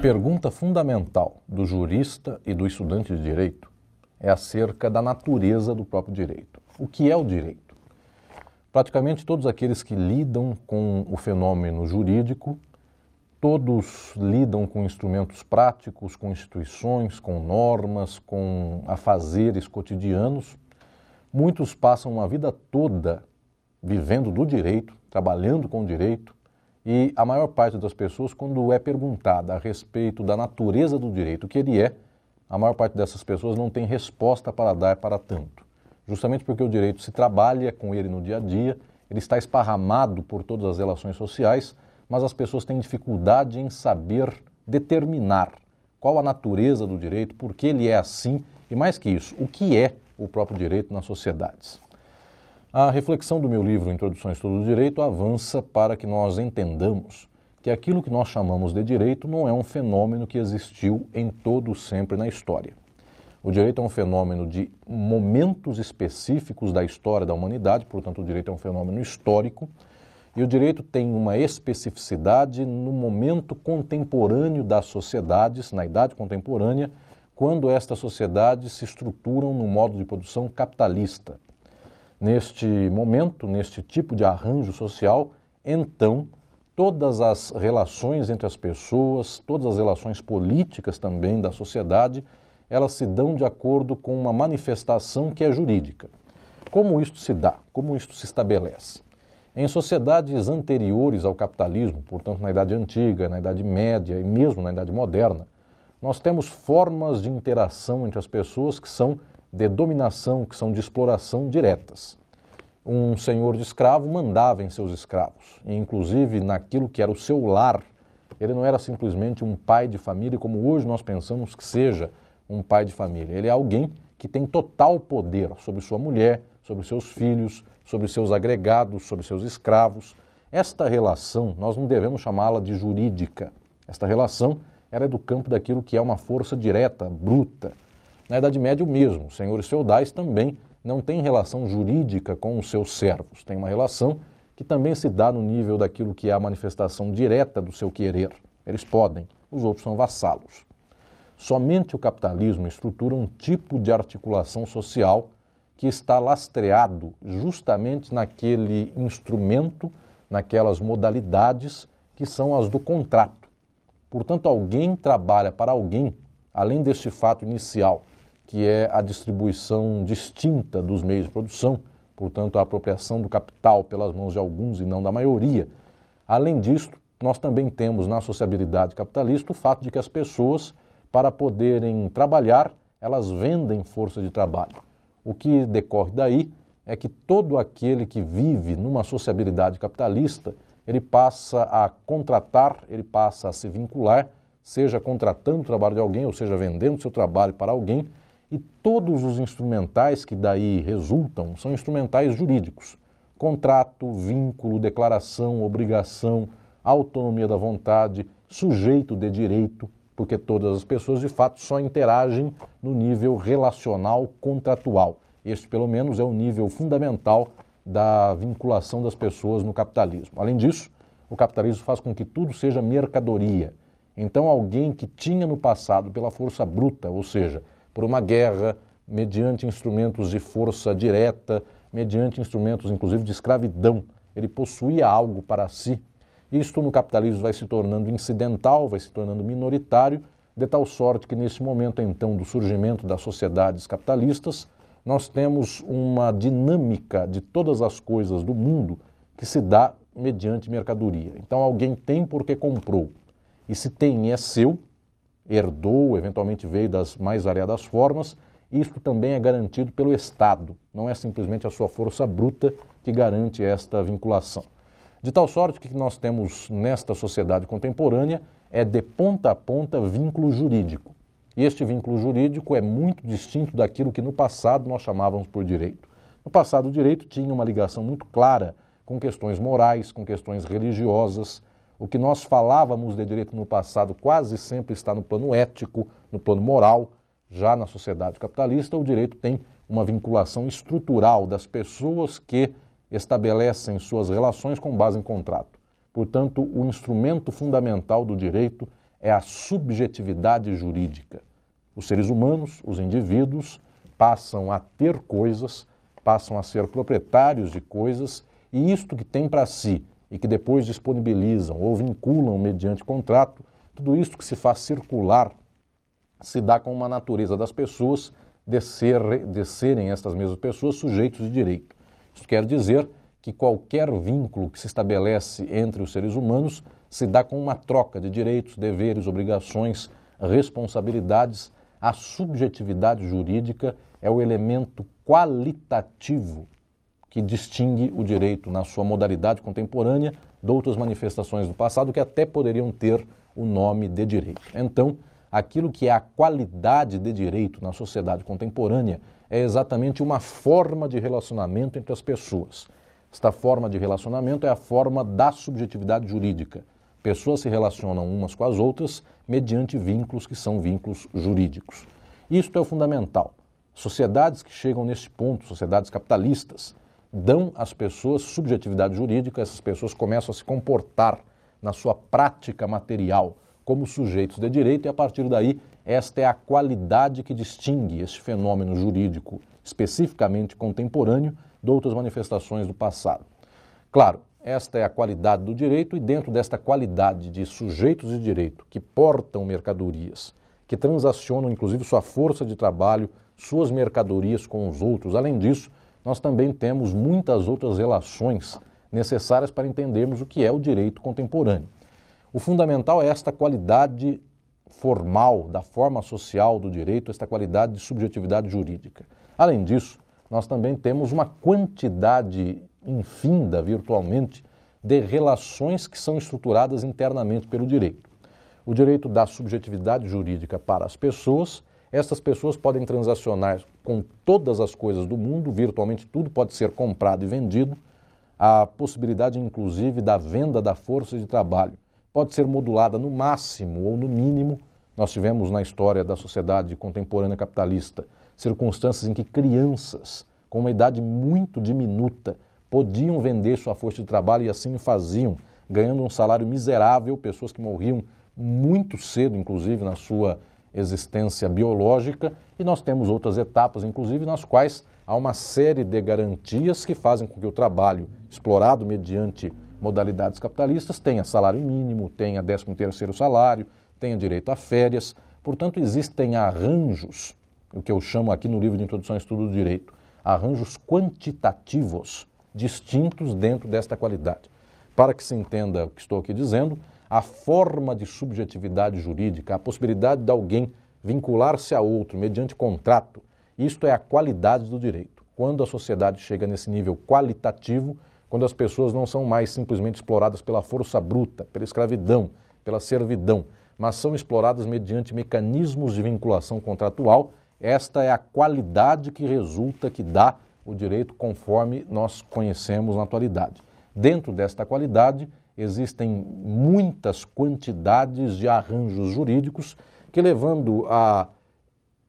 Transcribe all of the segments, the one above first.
pergunta fundamental do jurista e do estudante de direito é acerca da natureza do próprio direito. O que é o direito? Praticamente todos aqueles que lidam com o fenômeno jurídico, todos lidam com instrumentos práticos, com instituições, com normas, com afazeres cotidianos. Muitos passam uma vida toda vivendo do direito, trabalhando com o direito, e a maior parte das pessoas, quando é perguntada a respeito da natureza do direito, que ele é, a maior parte dessas pessoas não tem resposta para dar para tanto. Justamente porque o direito se trabalha com ele no dia a dia, ele está esparramado por todas as relações sociais, mas as pessoas têm dificuldade em saber determinar qual a natureza do direito, por que ele é assim e, mais que isso, o que é o próprio direito nas sociedades. A reflexão do meu livro Introdução ao Estudo do Direito avança para que nós entendamos que aquilo que nós chamamos de direito não é um fenômeno que existiu em todo sempre na história. O direito é um fenômeno de momentos específicos da história da humanidade, portanto, o direito é um fenômeno histórico, e o direito tem uma especificidade no momento contemporâneo das sociedades, na idade contemporânea, quando estas sociedades se estruturam no modo de produção capitalista neste momento, neste tipo de arranjo social, então todas as relações entre as pessoas, todas as relações políticas também da sociedade, elas se dão de acordo com uma manifestação que é jurídica. Como isto se dá? Como isto se estabelece? Em sociedades anteriores ao capitalismo, portanto na Idade Antiga, na Idade Média e mesmo na Idade Moderna, nós temos formas de interação entre as pessoas que são de dominação, que são de exploração diretas. Um senhor de escravo mandava em seus escravos, e inclusive naquilo que era o seu lar. Ele não era simplesmente um pai de família, como hoje nós pensamos que seja um pai de família. Ele é alguém que tem total poder sobre sua mulher, sobre seus filhos, sobre seus agregados, sobre seus escravos. Esta relação, nós não devemos chamá-la de jurídica. Esta relação era do campo daquilo que é uma força direta, bruta, na Idade Média, o mesmo. Senhores feudais também não têm relação jurídica com os seus servos, tem uma relação que também se dá no nível daquilo que é a manifestação direta do seu querer. Eles podem, os outros são vassalos. Somente o capitalismo estrutura um tipo de articulação social que está lastreado justamente naquele instrumento, naquelas modalidades que são as do contrato. Portanto, alguém trabalha para alguém, além deste fato inicial que é a distribuição distinta dos meios de produção, portanto, a apropriação do capital pelas mãos de alguns e não da maioria. Além disso, nós também temos na sociabilidade capitalista o fato de que as pessoas, para poderem trabalhar, elas vendem força de trabalho. O que decorre daí é que todo aquele que vive numa sociabilidade capitalista, ele passa a contratar, ele passa a se vincular, seja contratando o trabalho de alguém, ou seja, vendendo seu trabalho para alguém, e todos os instrumentais que daí resultam são instrumentais jurídicos: contrato, vínculo, declaração, obrigação, autonomia da vontade, sujeito de direito, porque todas as pessoas de fato só interagem no nível relacional contratual. Este, pelo menos, é o nível fundamental da vinculação das pessoas no capitalismo. Além disso, o capitalismo faz com que tudo seja mercadoria. Então, alguém que tinha no passado, pela força bruta, ou seja, por uma guerra, mediante instrumentos de força direta, mediante instrumentos inclusive de escravidão. Ele possuía algo para si. Isto no capitalismo vai se tornando incidental, vai se tornando minoritário, de tal sorte que nesse momento então do surgimento das sociedades capitalistas, nós temos uma dinâmica de todas as coisas do mundo que se dá mediante mercadoria. Então alguém tem porque comprou. E se tem é seu, herdou, eventualmente veio das mais variadas formas, isto também é garantido pelo Estado, não é simplesmente a sua força bruta que garante esta vinculação. De tal sorte que nós temos nesta sociedade contemporânea é de ponta a ponta vínculo jurídico. E este vínculo jurídico é muito distinto daquilo que no passado nós chamávamos por direito. No passado, o direito tinha uma ligação muito clara com questões morais, com questões religiosas, o que nós falávamos de direito no passado quase sempre está no plano ético, no plano moral. Já na sociedade capitalista, o direito tem uma vinculação estrutural das pessoas que estabelecem suas relações com base em contrato. Portanto, o instrumento fundamental do direito é a subjetividade jurídica. Os seres humanos, os indivíduos, passam a ter coisas, passam a ser proprietários de coisas, e isto que tem para si e que depois disponibilizam ou vinculam mediante contrato, tudo isto que se faz circular se dá com uma natureza das pessoas de, ser, de serem estas mesmas pessoas sujeitos de direito. Isso quer dizer que qualquer vínculo que se estabelece entre os seres humanos se dá com uma troca de direitos, deveres, obrigações, responsabilidades. A subjetividade jurídica é o elemento qualitativo que distingue o direito na sua modalidade contemporânea de outras manifestações do passado que até poderiam ter o nome de direito. Então, aquilo que é a qualidade de direito na sociedade contemporânea é exatamente uma forma de relacionamento entre as pessoas. Esta forma de relacionamento é a forma da subjetividade jurídica. Pessoas se relacionam umas com as outras mediante vínculos que são vínculos jurídicos. Isto é o fundamental. Sociedades que chegam neste ponto, sociedades capitalistas, dão às pessoas subjetividade jurídica, essas pessoas começam a se comportar na sua prática material como sujeitos de direito, e a partir daí, esta é a qualidade que distingue este fenômeno jurídico, especificamente contemporâneo, de outras manifestações do passado. Claro, esta é a qualidade do direito, e dentro desta qualidade de sujeitos de direito que portam mercadorias, que transacionam inclusive sua força de trabalho, suas mercadorias com os outros, além disso, nós também temos muitas outras relações necessárias para entendermos o que é o direito contemporâneo. O fundamental é esta qualidade formal, da forma social do direito, esta qualidade de subjetividade jurídica. Além disso, nós também temos uma quantidade infinda, virtualmente, de relações que são estruturadas internamente pelo direito. O direito dá subjetividade jurídica para as pessoas, estas pessoas podem transacionar com todas as coisas do mundo, virtualmente tudo pode ser comprado e vendido, a possibilidade, inclusive, da venda da força de trabalho pode ser modulada no máximo ou no mínimo. Nós tivemos na história da sociedade contemporânea capitalista circunstâncias em que crianças com uma idade muito diminuta podiam vender sua força de trabalho e assim faziam, ganhando um salário miserável, pessoas que morriam muito cedo, inclusive na sua existência biológica, e nós temos outras etapas, inclusive, nas quais há uma série de garantias que fazem com que o trabalho explorado mediante modalidades capitalistas tenha salário mínimo, tenha 13 terceiro salário, tenha direito a férias. Portanto, existem arranjos, o que eu chamo aqui no livro de Introdução ao Estudo do Direito, arranjos quantitativos distintos dentro desta qualidade. Para que se entenda o que estou aqui dizendo, a forma de subjetividade jurídica, a possibilidade de alguém vincular-se a outro mediante contrato, isto é a qualidade do direito. Quando a sociedade chega nesse nível qualitativo, quando as pessoas não são mais simplesmente exploradas pela força bruta, pela escravidão, pela servidão, mas são exploradas mediante mecanismos de vinculação contratual, esta é a qualidade que resulta, que dá o direito conforme nós conhecemos na atualidade. Dentro desta qualidade, existem muitas quantidades de arranjos jurídicos que, levando a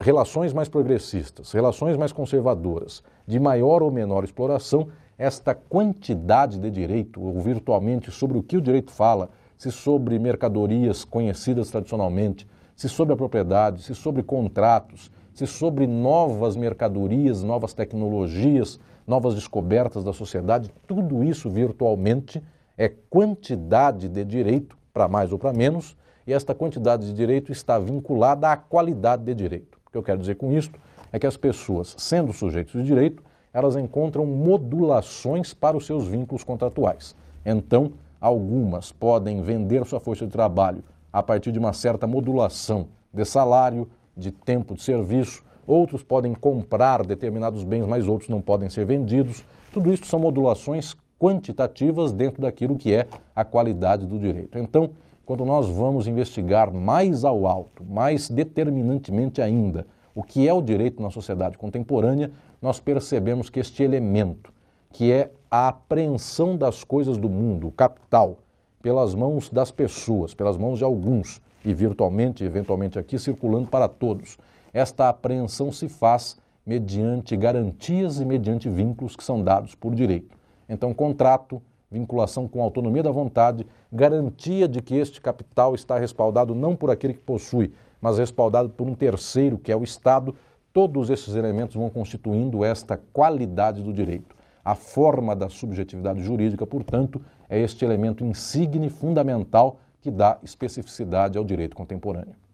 relações mais progressistas, relações mais conservadoras, de maior ou menor exploração, esta quantidade de direito, ou virtualmente sobre o que o direito fala, se sobre mercadorias conhecidas tradicionalmente, se sobre a propriedade, se sobre contratos, se sobre novas mercadorias, novas tecnologias, novas descobertas da sociedade, tudo isso virtualmente é quantidade de direito, para mais ou para menos, e esta quantidade de direito está vinculada à qualidade de direito. O que eu quero dizer com isso é que as pessoas, sendo sujeitos de direito, elas encontram modulações para os seus vínculos contratuais. Então, algumas podem vender sua força de trabalho a partir de uma certa modulação de salário, de tempo de serviço, outros podem comprar determinados bens, mas outros não podem ser vendidos. Tudo isso são modulações quantitativas dentro daquilo que é a qualidade do direito. Então, quando nós vamos investigar mais ao alto, mais determinantemente ainda, o que é o direito na sociedade contemporânea, nós percebemos que este elemento, que é a apreensão das coisas do mundo, o capital, pelas mãos das pessoas, pelas mãos de alguns, e virtualmente, eventualmente aqui, circulando para todos. Esta apreensão se faz mediante garantias e mediante vínculos que são dados por direito. Então, contrato, vinculação com autonomia da vontade, garantia de que este capital está respaldado não por aquele que possui, mas respaldado por um terceiro, que é o Estado, todos esses elementos vão constituindo esta qualidade do direito. A forma da subjetividade jurídica, portanto, é este elemento insigne fundamental que dá especificidade ao direito contemporâneo.